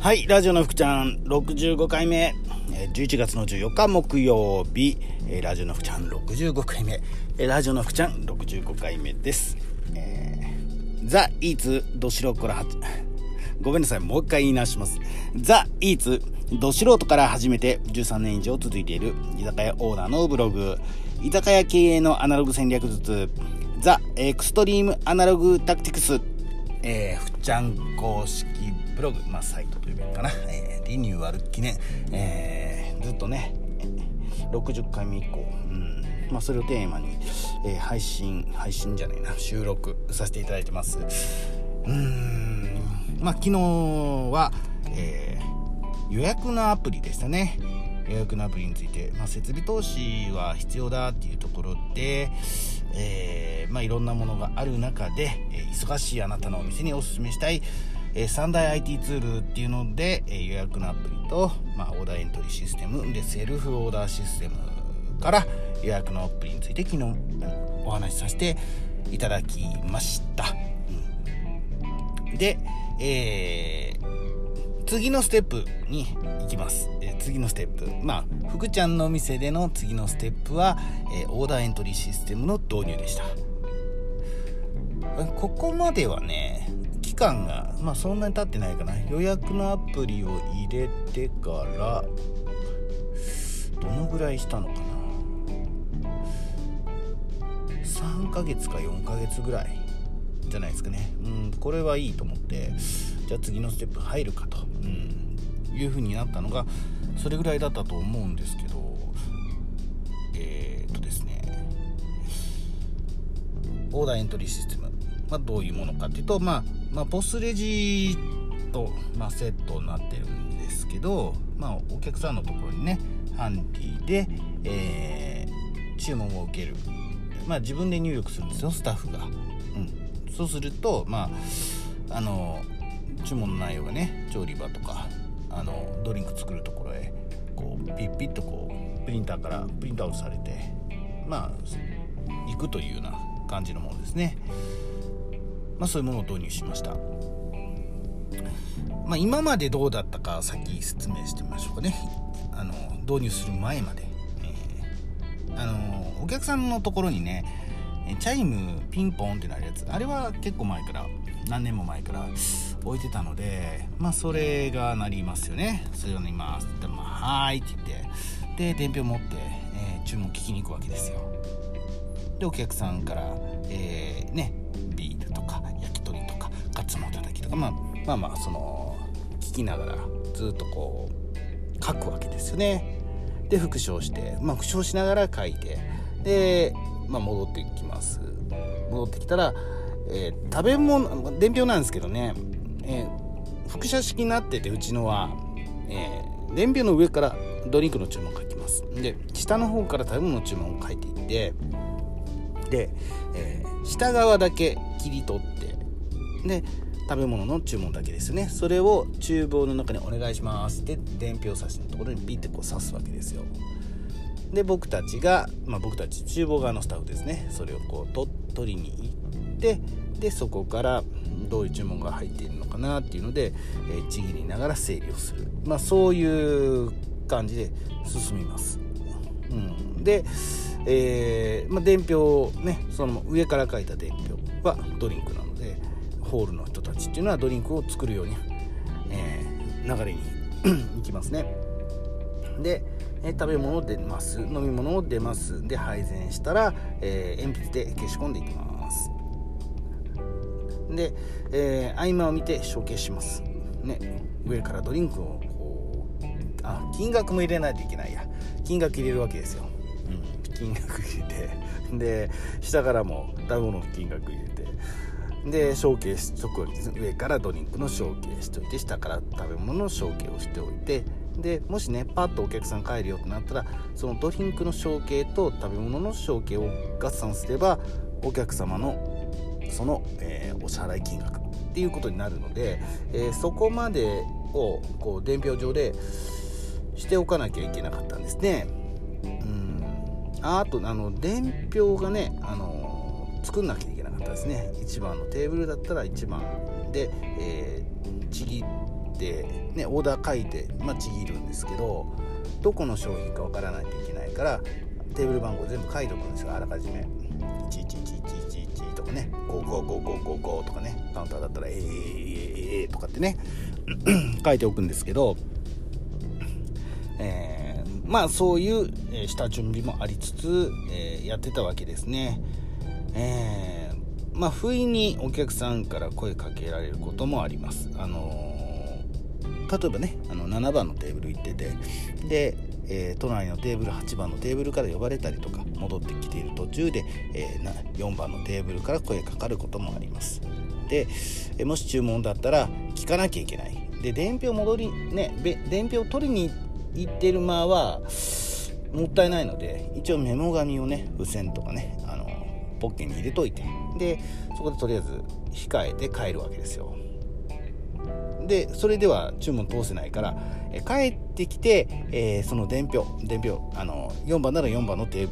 はい、ラジオの福ちゃん。65回目、11月の14日木曜日、ラジオの福ちゃん。65回目、ラジオの福ちゃん。65回目です。えーザ・イーツど素人からは ごめんなさい、もう一回言い直します。ザ・イーツど素人から始めて13年以上続いている居酒屋オーナーのブログ、居酒屋経営のアナログ戦略術、 The Extreme Analog Tactics、えー、ふっちゃん公式ブログ、まあ、サイトというかな、えーリニューアル記念、えーずっとね、60回目以降、うん。まあ、それをテーマに、えー配信、配信じゃないな、収録させていただいてます。うん、まあ、昨日は、えー予約のアプリでしたね。予約のアプリについて、まあ、設備投資は必要だっていうところで、えーまあ、いろんなものがある中で、え忙しいあなたのお店におすすめしたい、えー三大 IT ツールっていうので、え予約のアプリと、まあ、オーダーエントリーシステムでセルフオーダーシステムから予約のアプリについて昨日お話しさせていただきました。うん。で、えー次のステップに行きます、え次のステップ。まあ福ちゃんのお店での次のステップは、えオーダーエントリーシステムの導入でした。ここまではね間がまあそんなに経ってないかな。予約のアプリを入れてからどのぐらいしたのかな。3ヶ月か4ヶ月ぐらいじゃないですかね。うんこれはいいと思ってじゃあ次のステップ入るかと、うん、いう風になったのがそれぐらいだったと思うんですけどえー、っとですねオーダーエントリーシステム、まあ、どういうものかっていうと、まあ、まあポスレジと、まあ、セットになってるんですけど、まあ、お客さんのところにねハンディで、えー注文を受ける、まあ、自分で入力するんですよスタッフが、うん、そうするとまああの注文の内容がね調理場とかあのドリンク作るところへこうピッピッとこうプリンターからプリントアウトされてまあ行くというような感じのものですね。まあそういうものを導入しました。まあ今までどうだったか先説明してみましょうかね。あの導入する前まで、えーあのお客さんのところにねチャイムピンポンってなるやつ。あれは結構前から何年も前から置いてたのでまあそれがなりますよね。それをなりますって言ったらまあはいって言ってで伝票持って、えー注文聞きに行くわけですよ。でお客さんから、えーねビか、まあ、まあまあその聞きながらずっとこう書くわけですよね。で復唱して、まあ、復唱しながら書いてで、まあ、戻ってきます。戻ってきたら、えー食べ物伝票なんですけどね、えー複写式になっててうちのは、えー伝票の上からドリンクの注文書きます。で下の方から食べ物の注文を書いていってで、えー下側だけ切り取ってで食べ物の注文だけですね。それを厨房の中にお願いします。って伝票差しのところにピッてこう刺すわけですよ。で僕たちが、まあ、僕たち厨房側のスタッフですね。それをこうと取りに行ってでそこからどういう注文が入っているのかなっていうので、えーちぎりながら整理をする、まあ、そういう感じで進みます、うん、で、えーまあ、伝票をねその上から書いた伝票はドリンクなのでホールの人たっていうのはドリンクを作るように、えー流れに行きますね。で、えー食べ物出ます。飲み物を出ます。で配膳したら、えー鉛筆で消し込んでいきます。で、えー合間を見て承継します。ね上からドリンクをこうあ金額も入れないといけないや。金額入れるわけですよ、うん、金額入れて。で下からも食べ物の金額入れで承継しとくわけです。上からドリンクの承継しといて下から食べ物の承継をしておいて。でもしねパッとお客さん帰るよってなったらそのドリンクの承継と食べ物の承継を合算すればお客様のその、えーお支払い金額っていうことになるので、えーそこまでをこう伝票上でしておかなきゃいけなかったんですね。うん。あとあの伝票がね、あの作んなきゃいけったですね1番のテーブルだったら1番で、えーちぎって、ね、オーダー書いて、まあ、ちぎるんですけどどこの商品かわからないといけないからテーブル番号全部書いておくんですよあらかじめ111111とかね55555とかねカウンターだったら「えー、えー、え、とかってね 書いておくんですけど、えー、まあそういう下準備もありつつ、えー、やってたわけですね。えー、まあ不意にお客さんから声かけられることもあります。あの例えばねあの7番のテーブル行っててで、えー、隣のテーブル8番のテーブルから呼ばれたりとか戻ってきている途中で、えー、4番のテーブルから声かかることもありますでえもし注文だったら聞かなきゃいけないで伝票戻りね伝票取りに行ってる間はもったいないので一応メモ紙をね付箋とかねあのポッケに入れといてでそこでとりあえず控えて帰るわけですよ。でそれでは注文通せないから、え帰ってきて、えー、その伝票伝票あの4番なら4番のテ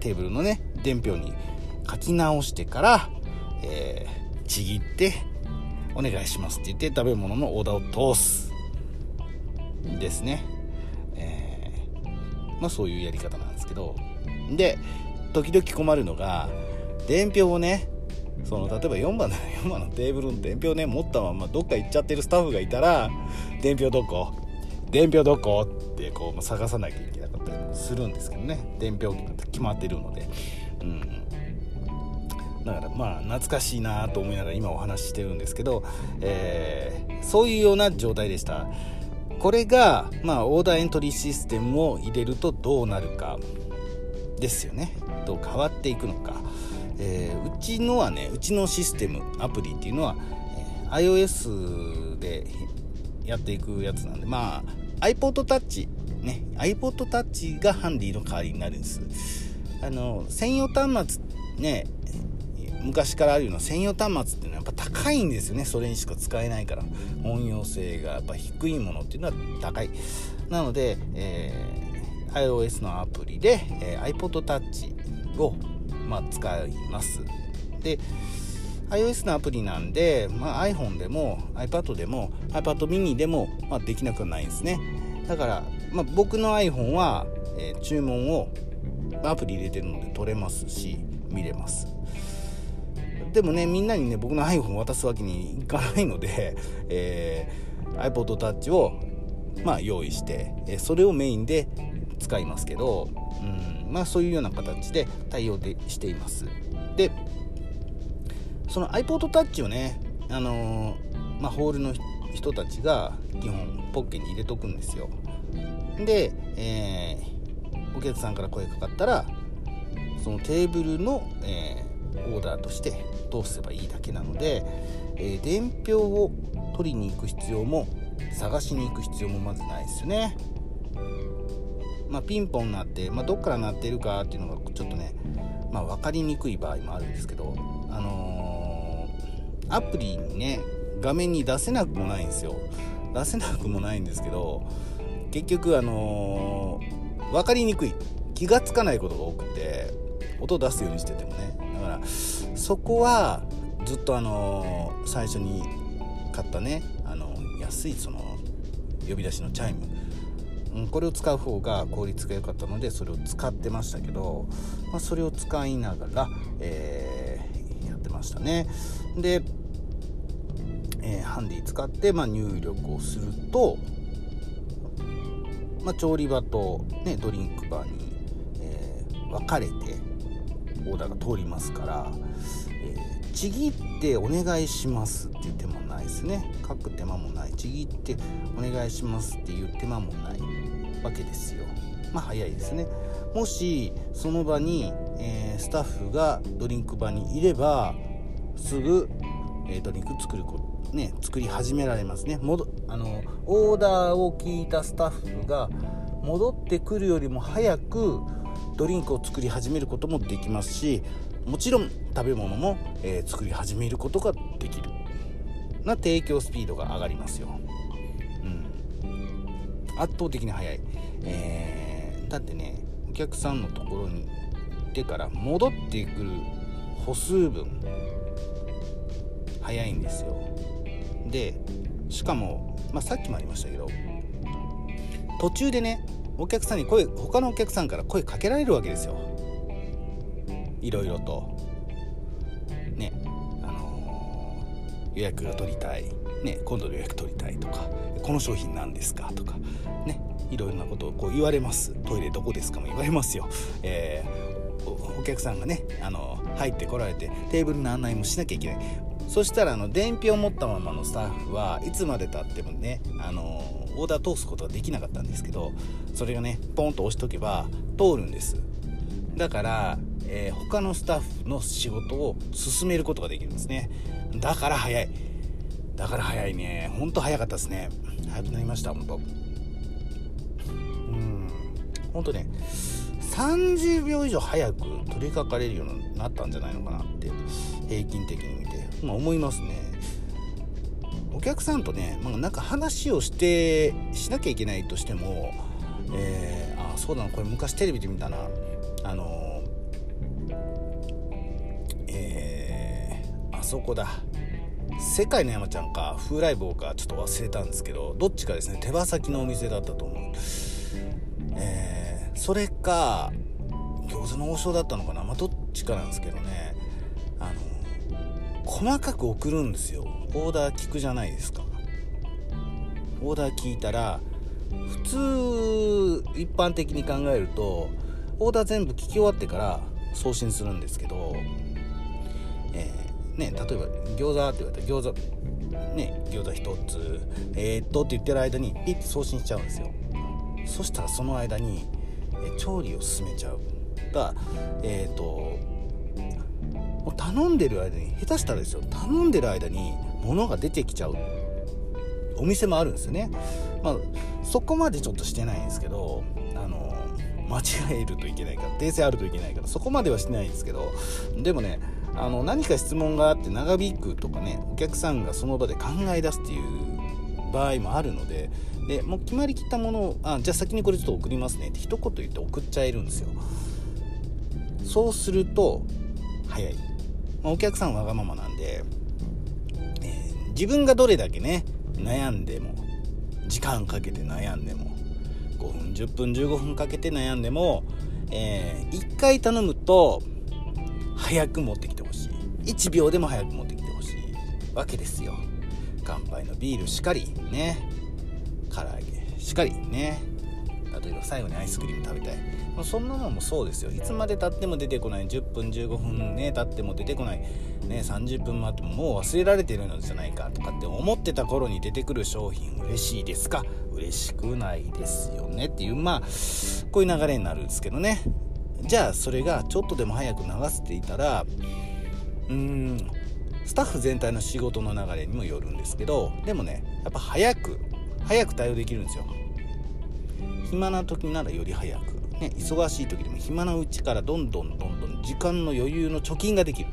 ーブルのね伝票に書き直してから、えー、ちぎってお願いしますって言って食べ物のオーダーを通すですね、えー、まあそういうやり方なんですけど。で時々困るのが伝票をねその例えば4番の 4番のテーブルの伝票ね持ったままどっか行っちゃってるスタッフがいたら「伝票どこ？伝票どこ?」ってこう探さなきゃいけなかったりするんですけどね。伝票決まってるので。うん。だからまあ懐かしいなと思いながら今お話ししてるんですけど、えー、そういうような状態でした。これが、まあ、オーダーエントリーシステムを入れるとどうなるかですよね。どう変わっていくのか。えー、うちのはねうちのシステムアプリっていうのは、えー、iOS でやっていくやつなんでまあ iPod Touch ね iPod Touch がハンディの代わりになるんです。あの専用端末ね昔からあるような専用端末っていうのはやっぱ高いんですよね。それにしか使えないから。音用性がやっぱ低いものっていうのは高い。なので、えー、iOS のアプリで、えー、iPod Touch をまあ、使います。で iOS のアプリなんで、まあ、iPhone でも iPad でも iPad mini でも、まあ、できなくはないですね。だから、まあ、僕の iPhone は、えー、注文をアプリ入れてるので取れますし見れます。でもねみんなにね僕の iPhone 渡すわけにいかないので、えー、iPod Touch をまあ用意して、えそれをメインで使いますけど、うん。まあ、そういうような形で対応でしています。でその iPod Touch をね、あのー、まあ、ホールの人たちが基本ポッケに入れとくんですよ。で、えー、お客さんから声かかったらそのテーブルの、えー、オーダーとして通せばいいだけなので、え、伝票を取りに行く必要も探しに行く必要もまずないですよね。まあ、ピンポンなって、まあ、どっから鳴ってるかっていうのがちょっとね、まあ、分かりにくい場合もあるんですけど、あのー、アプリにね画面に出せなくもないんですよ。出せなくもないんですけど結局あのー、分かりにくい。気が付かないことが多くて音を出すようにしててもね。だからそこはずっとあのー、最初に買ったねあの安いその呼び出しのチャイムうん、これを使う方が効率が良かったのでそれを使ってましたけど、まあ、それを使いながら、えー、やってましたね。で、えー、ハンディ使って、まあ、入力をすると、まあ、調理場と、ね、ドリンクバーに、えー、分かれてオーダーが通りますから、ちぎってお願いしますっていう手もないですね。書く手間もない。ちぎってお願いしますっていう手間もないわけですよ。まあ早いですね。もしその場に、えー、スタッフがドリンク場にいればすぐ、えー、ドリンク作ることね作り始められますね。戻あのオーダーを聞いたスタッフが戻ってくるよりも早くドリンクを作り始めることもできますしもちろん食べ物も、えー、作り始めることができる。な提供スピードが上がりますよ。圧倒的に速い、えー、だってねお客さんのところに行ってから戻ってくる歩数分早いんですよ。でしかもまあ、さっきもありましたけど途中でねお客さんに声他のお客さんから声かけられるわけですよ。いろいろとねあのー、予約が取りたい、ね、今度の予約取りたいとかこの商品何ですかとかねいろいろなことをこう言われます。トイレどこですかも言われますよ、えー、お客さんがねあの入ってこられてテーブルの案内もしなきゃいけない。そしたらあの伝票を持ったままのスタッフはいつまでたってもねあのオーダー通すことができなかったんですけどそれがねポンと押しとけば通るんです。だから、えー、他のスタッフの仕事を進めることができるんですね。だから早い。だから早いね。ほんと早かったですね。早くなりましたほん。とうんほんとね30秒以上早く取り掛かれるようになったんじゃないのかなって平均的に見てまあ、思いますね。お客さんとね、まあ、なんか話をしてしなきゃいけないとしても、えー、あそうだなこれ昔テレビで見たな。あのそこだ。世界の山ちゃんか風来坊かちょっと忘れたんですけどどっちかですね手羽先のお店だったと思う。えー、それか餃子の王将だったのかな。まあどっちかなんですけどね。あの細かく送るんですよ。オーダー聞くじゃないですか。オーダー聞いたら普通一般的に考えるとオーダー全部聞き終わってから送信するんですけど、えー、ね、例えば餃子って言われたら餃子ね餃子1つえー、っとって言ってる間にピッて送信しちゃうんですよ。そしたらその間に、え調理を進めちゃう。がえー、っと頼んでる間に下手したらですよ頼んでる間に物が出てきちゃうお店もあるんですよね。まあそこまでちょっとしてないんですけどあの間違えるといけないから訂正あるといけないからそこまではしてないんですけどでもねあの何か質問があって長引くとかねお客さんがその場で考え出すっていう場合もあるのででもう決まりきったものをあじゃあ先にこれちょっと送りますねって一言言って送っちゃえるんですよ。そうすると早い。まあ、お客さんわがままなんで、えー、自分がどれだけね悩んでも時間かけて悩んでも5分10分15分かけて悩んでも、えー、1回頼むと早く持ってきて1秒でも早く持ってきてほしいわけですよ。乾杯のビールしかりね。唐揚げしかりね。例えば最後にアイスクリーム食べたい。まあ、そんなのもそうですよ。いつまでたっても出てこない。10分15分ね経っても出てこない、ね、30分待ってももう忘れられてるのじゃないか。とかって思ってた頃に出てくる商品嬉しいですか？嬉しくないですよね。っていうまあこういう流れになるんですけどね。じゃあそれがちょっとでも早く流せていたらうん。スタッフ全体の仕事の流れにもよるんですけどでもねやっぱ早く早く対応できるんですよ。暇な時ならより早く。ね、忙しい時でも暇なうちからどんどんどんどん時間の余裕の貯金ができる。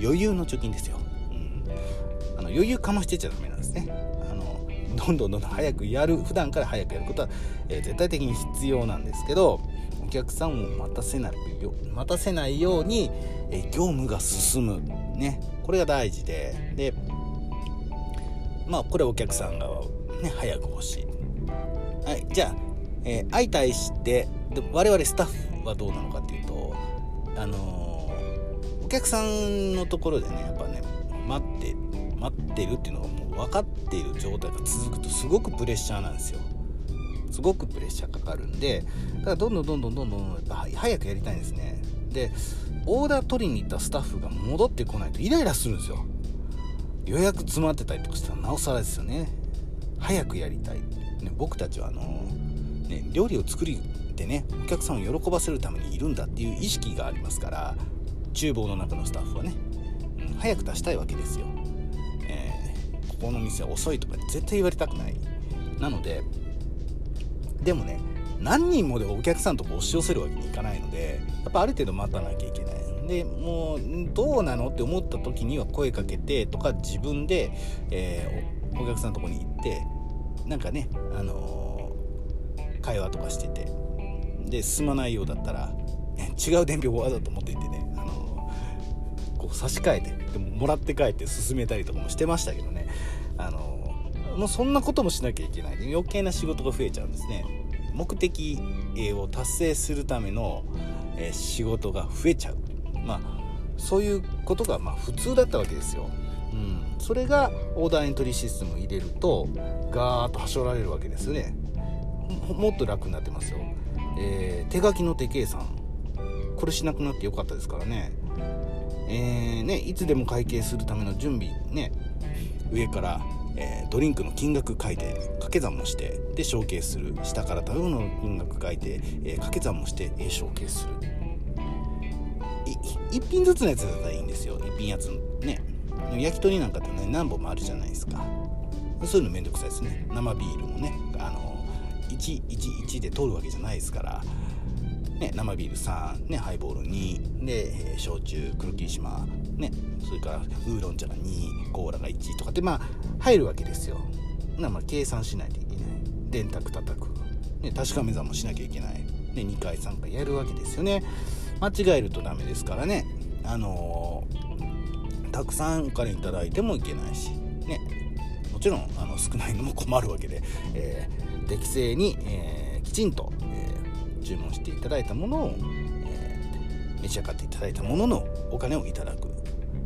余裕の貯金ですよ、うん、あの余裕かましてちゃダメなんですね。あのどんどんどんどん早くやる。普段から早くやることは、えー、絶対的に必要なんですけど客さんを待たせないよ待たせないように、え、業務が進む。ね。これが大事で。でまあこれお客さんがね早く欲しい。はい。じゃあえー、相対してで我々スタッフはどうなのかっていうとあのー、お客さんのところでねやっぱね待って待ってるっていうのがもう分かっている状態が続くとすごくプレッシャーなんですよ。すごくプレッシャーかかるんでだからどんどんどんどんどんどんやっぱ早くやりたいんですね。でオーダー取りに行ったスタッフが戻ってこないとイライラするんですよ。予約詰まってたりとかしたらなおさらですよね。早くやりたい、ね、僕たちはあのーね、料理を作りでねお客さんを喜ばせるためにいるんだっていう意識がありますから厨房の中のスタッフはね、うん、早く出したいわけですよ、えー、ここの店は遅いとか絶対言われたくない。なのででもね何人もでお客さんと押し寄せるわけにいかないのでやっぱある程度待たなきゃいけない。でもうどうなのって思った時には声かけてとか自分で、えー、お客さんのとこに行ってなんかねあのー会話とかしててで進まないようだったら違う伝票をわざと持っていてね、あのこう差し替えてでももらって帰って進めたりとかもしてましたけどね、あのもうそんなこともしなきゃいけない。余計な仕事が増えちゃうんですね。目的を達成するための仕事が増えちゃう。まあそういうことがま普通だったわけですよ、うん、それがオーダーエントリーシステムを入れるとガーッとはしょられるわけですよねもっと楽になってますよ、えー、手書きの手計算。これしなくなってよかったですからね。えーね、いつでも会計するための準備ね上からえー、ドリンクの金額書いて掛け算もしてで承継する。下から食べ物の金額書いて、えー、掛け算もして、えー、承継する。1品ずつのやつだったらいいんですよ。1品やつね。焼き鳥なんかってね何本もあるじゃないですか。そういうのめんどくさいですね。生ビールもね。あの111で取るわけじゃないですから。ね、生ビール3、ね、ハイボール2で、えー、焼酎黒霧島、ね、それからウーロン茶が2コーラが1とかってまあ入るわけですよ。なまあ計算しないといけない。電卓叩く、ね、確かめ算もしなきゃいけない、ね、2回3回やるわけですよね。間違えるとダメですからね。あのー、たくさんお金いいてもいけないし。ねもちろんあの少ないのも困るわけで、えー、適正に、えー、きちんとえ注文していただいたものを、えー、召し上がっていただいたもののお金をいただく、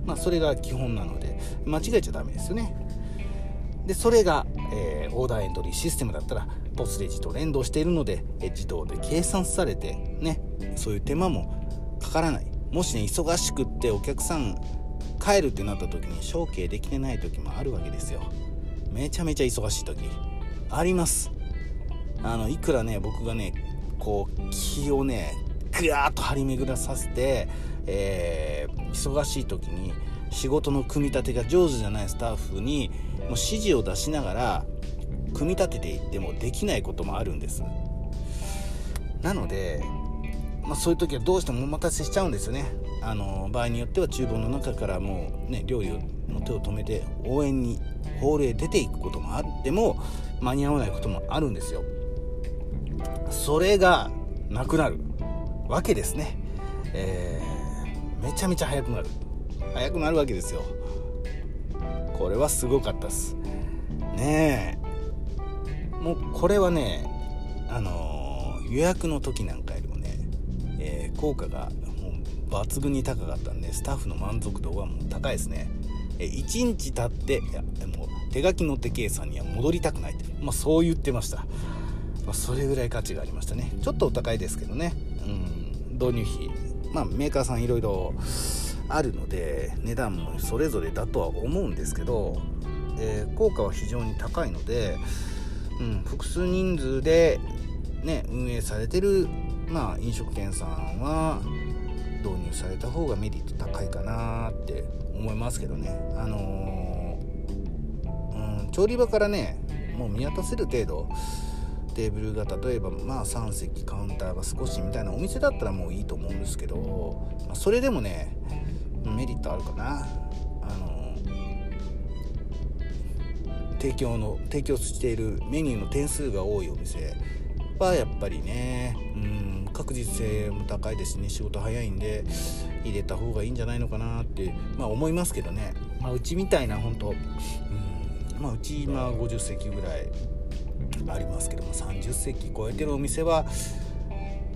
まあ、それが基本なので間違えちゃダメですよね。でそれが、えー、オーダーエントリーシステムだったらポスレジと連動しているので、え、自動で計算されてねそういう手間もかからない。もしね忙しくってお客さん帰るってなった時に承継できてない時もあるわけですよ。めちゃめちゃ忙しい時。あります。あのいくらね僕がねこう気をねぐわーっと張り巡らさせて、えー、忙しい時に仕事の組み立てが上手じゃないスタッフにもう指示を出しながら組み立てていってもできないこともあるんです。なので、まあ、そういう時はどうしてもお待たせしちゃうんですよね。あの場合によっては厨房の中からもうね料理の手を止めて応援にホールへ出ていくこともあっても間に合わないこともあるんですよ。それがなくなるわけですね、えー、めちゃめちゃ速くなる。速くなるわけですよ。これはすごかったっす。ねえ。もうこれはねあのー、予約の時なんかよりもね、えー、効果がもう抜群に高かったんでスタッフの満足度はもう高いですね。え1日経っていやもう手書きの手計算には戻りたくないって、まあ、そう言ってました。まあ、それぐらい価値がありましたね。ちょっとお高いですけどね、うん、導入費まあメーカーさんいろいろあるので値段もそれぞれだとは思うんですけど、えー、効果は非常に高いので、うん、複数人数で、ね、運営されてる、まあ、飲食店さんは導入された方がメリット高いかなって思いますけどね。あのー、うん、調理場からねもう見渡せる程度テーブルが例えばまあ3席カウンターが少しみたいなお店だったらもういいと思うんですけど、まあ、それでもねメリットあるかな。あの提供の提供しているメニューの点数が多いお店はやっぱりねうん確実性も高いですしね仕事早いんで入れた方がいいんじゃないのかなって、まあ、思いますけどね、まあ、うちみたいな本当うんまあ、うち今50席ぐらいありますけども30席超えてるお店は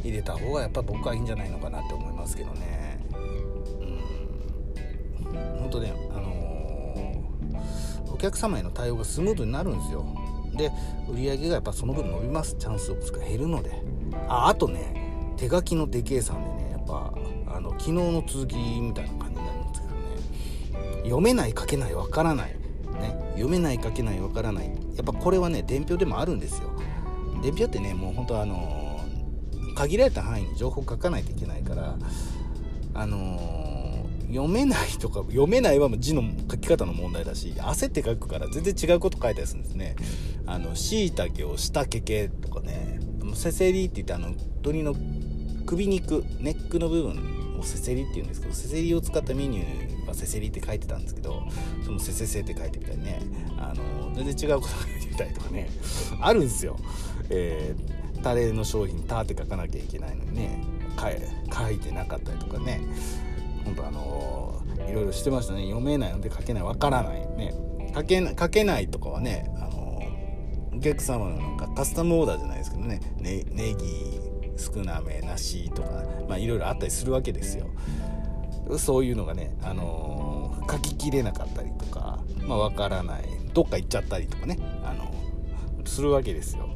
入れた方がやっぱ僕はいいんじゃないのかなって思いますけどね。うん。本当ねあのー、お客様への対応がスムーズになるんですよ。で売り上げがやっぱその分伸びます。チャンスが減るので。ああとね手書きの手計算でねやっぱあの昨日の続きみたいな感じになるんですけどね。読めない書けないわからない。ね。読めない書けないわからない。やっぱこれはね伝票でもあるんですよ。伝票ってねもう本当あの、限られた範囲に情報書かないといけないからあの、読めないとか読めないはもう字の書き方の問題だし焦って書くから全然違うこと書いたりするんですね。あの椎茸を下けけとかねせせりって言ってあの鳥の首肉ネックの部分をせせりって言うんですけどせせりを使ったメニューかせせりって書いてたんですけどそのせせせって書いてみたりねあの全然違うこと書いてみたりとかねあるんですよ、えー、タレの商品「タ」って書かなきゃいけないのにね書いてなかったりとかね本当あのいろいろしてましたね。読めないので書けないわからないね。書け書けないとかはねあのお客様のなんかカスタムオーダーじゃないですけどねねネギ少なめなしとかまあいろいろあったりするわけですよ。そういうのがね、あのー、書ききれなかったりとか、まあ、分からないどっか行っちゃったりとかね、あのー、するわけですよ。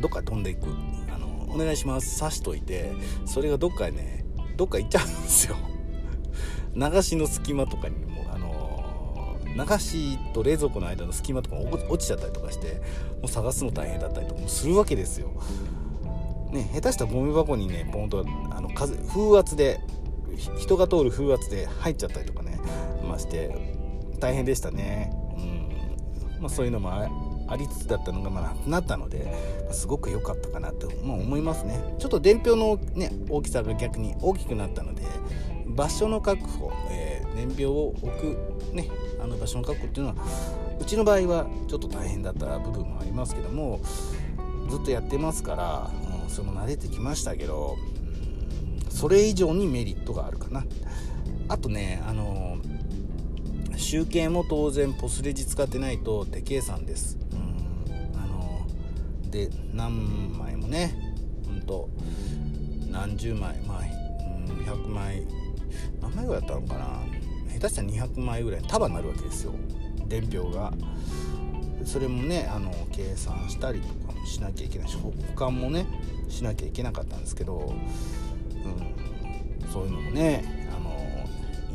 どっか飛んでいく、あのー、お願いします。刺しといてそれがどっかねどっか行っちゃうんですよ。流しの隙間とかにもあの流しと冷蔵庫の間の隙間とかも落ちちゃったりとかしてもう探すの大変だったりとかもするわけですよ。ね下手したらゴミ箱にねポンとあの風風圧で人が通る風圧で入っちゃったりとかねまして大変でしたね、うん。まあ、そういうのもありつつだったのがまなくなったので、ま、すごく良かったかなと、まあ、思いますね。ちょっと伝票の、ね、大きさが逆に大きくなったので場所の確保、えー、年表を置く、ね、あの場所の確保っていうのはうちの場合はちょっと大変だった部分もありますけどもずっとやってますから、うん、それも慣れてきましたけど、それ以上にメリットがあるかな。あとねあの集計も当然ポスレジ使ってないと手計算です、うん、あので何枚もねうんと何十枚まあ、100枚何枚ぐらいだったのかな。下手したら200枚ぐらい束になるわけですよ。伝票が。それもねあの計算したりとかもしなきゃいけないし保管もねしなきゃいけなかったんですけど、そういうのもねあの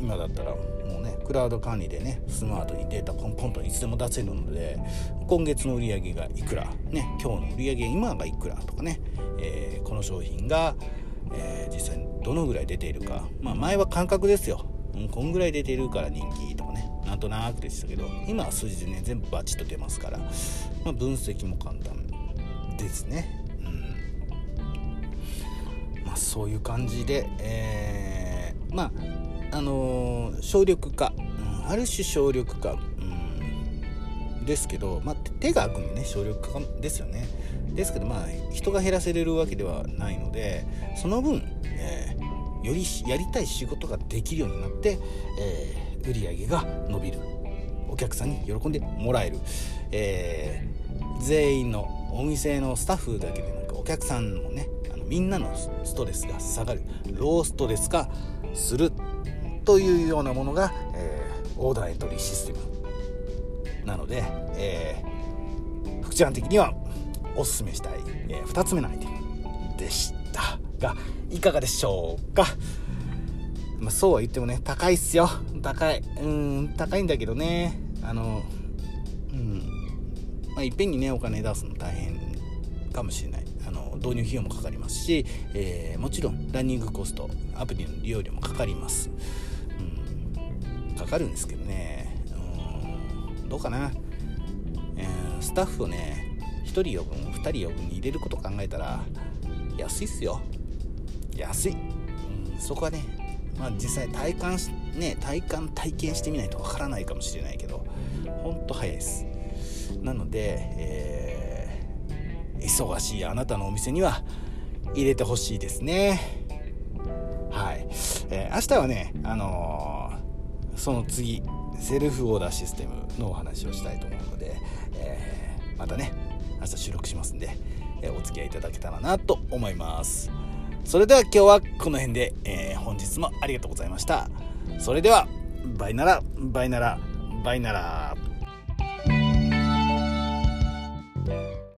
今だったらもうねクラウド管理でねスマートにデータポンポンといつでも出せるので今月の売り上げがいくら、ね、今日の売り上げ今がいくらとかね、えー、この商品が、えー、実際にどのぐらい出ているか、まあ、前は感覚ですよ、うん、こんぐらい出てるから人気とかねなんとなくでしたけど今は数字でね全部バチッと出ますから、まあ、分析も簡単ですね。まあ、そういう感じで、えー、まああのー、省力化、うん、ある種省力化、うん、ですけど、まあ、手が空くんでね省力化ですよね。ですけどまあ人が減らせれるわけではないのでその分、えー、よりやりたい仕事ができるようになって、えー、売り上げが伸びるお客さんに喜んでもらえる、えー、全員のお店のスタッフだけでなくお客さんもねみんなのストレスが下がる。ローストレス化するというようなものが、えー、オーダーエントリーシステムなので、えー、福ちゃん的にはおすすめしたい、えー、2つ目のアイテムでしたがいかがでしょうか、まあ、そうは言ってもね高いっすよ。高い。うん高いんだけどね。あのうん。まあ、いっぺんにねお金出すの大変かもしれない。導入費用もかかりますし、えー、もちろんランニングコストアプリの利用料もかかります、うん、かかるんですけどね。うん。どうかな、えー、スタッフをね1人呼ぶ2人呼ぶに入れること考えたら安いっすよ。安い、うん、そこはねまあ実際体感ね体感体験してみないとわからないかもしれないけどほんと早いです。なので、えー、忙しいあなたのお店には入れてほしいですね。はい、えー、明日はねあのー、その次セルフオーダーシステムのお話をしたいと思うので、えー、またね明日収録しますんで、え、お付き合いいただけたらなと思います。それでは今日はこの辺で、え、本日もありがとうございました。それではバイならバイならバイなら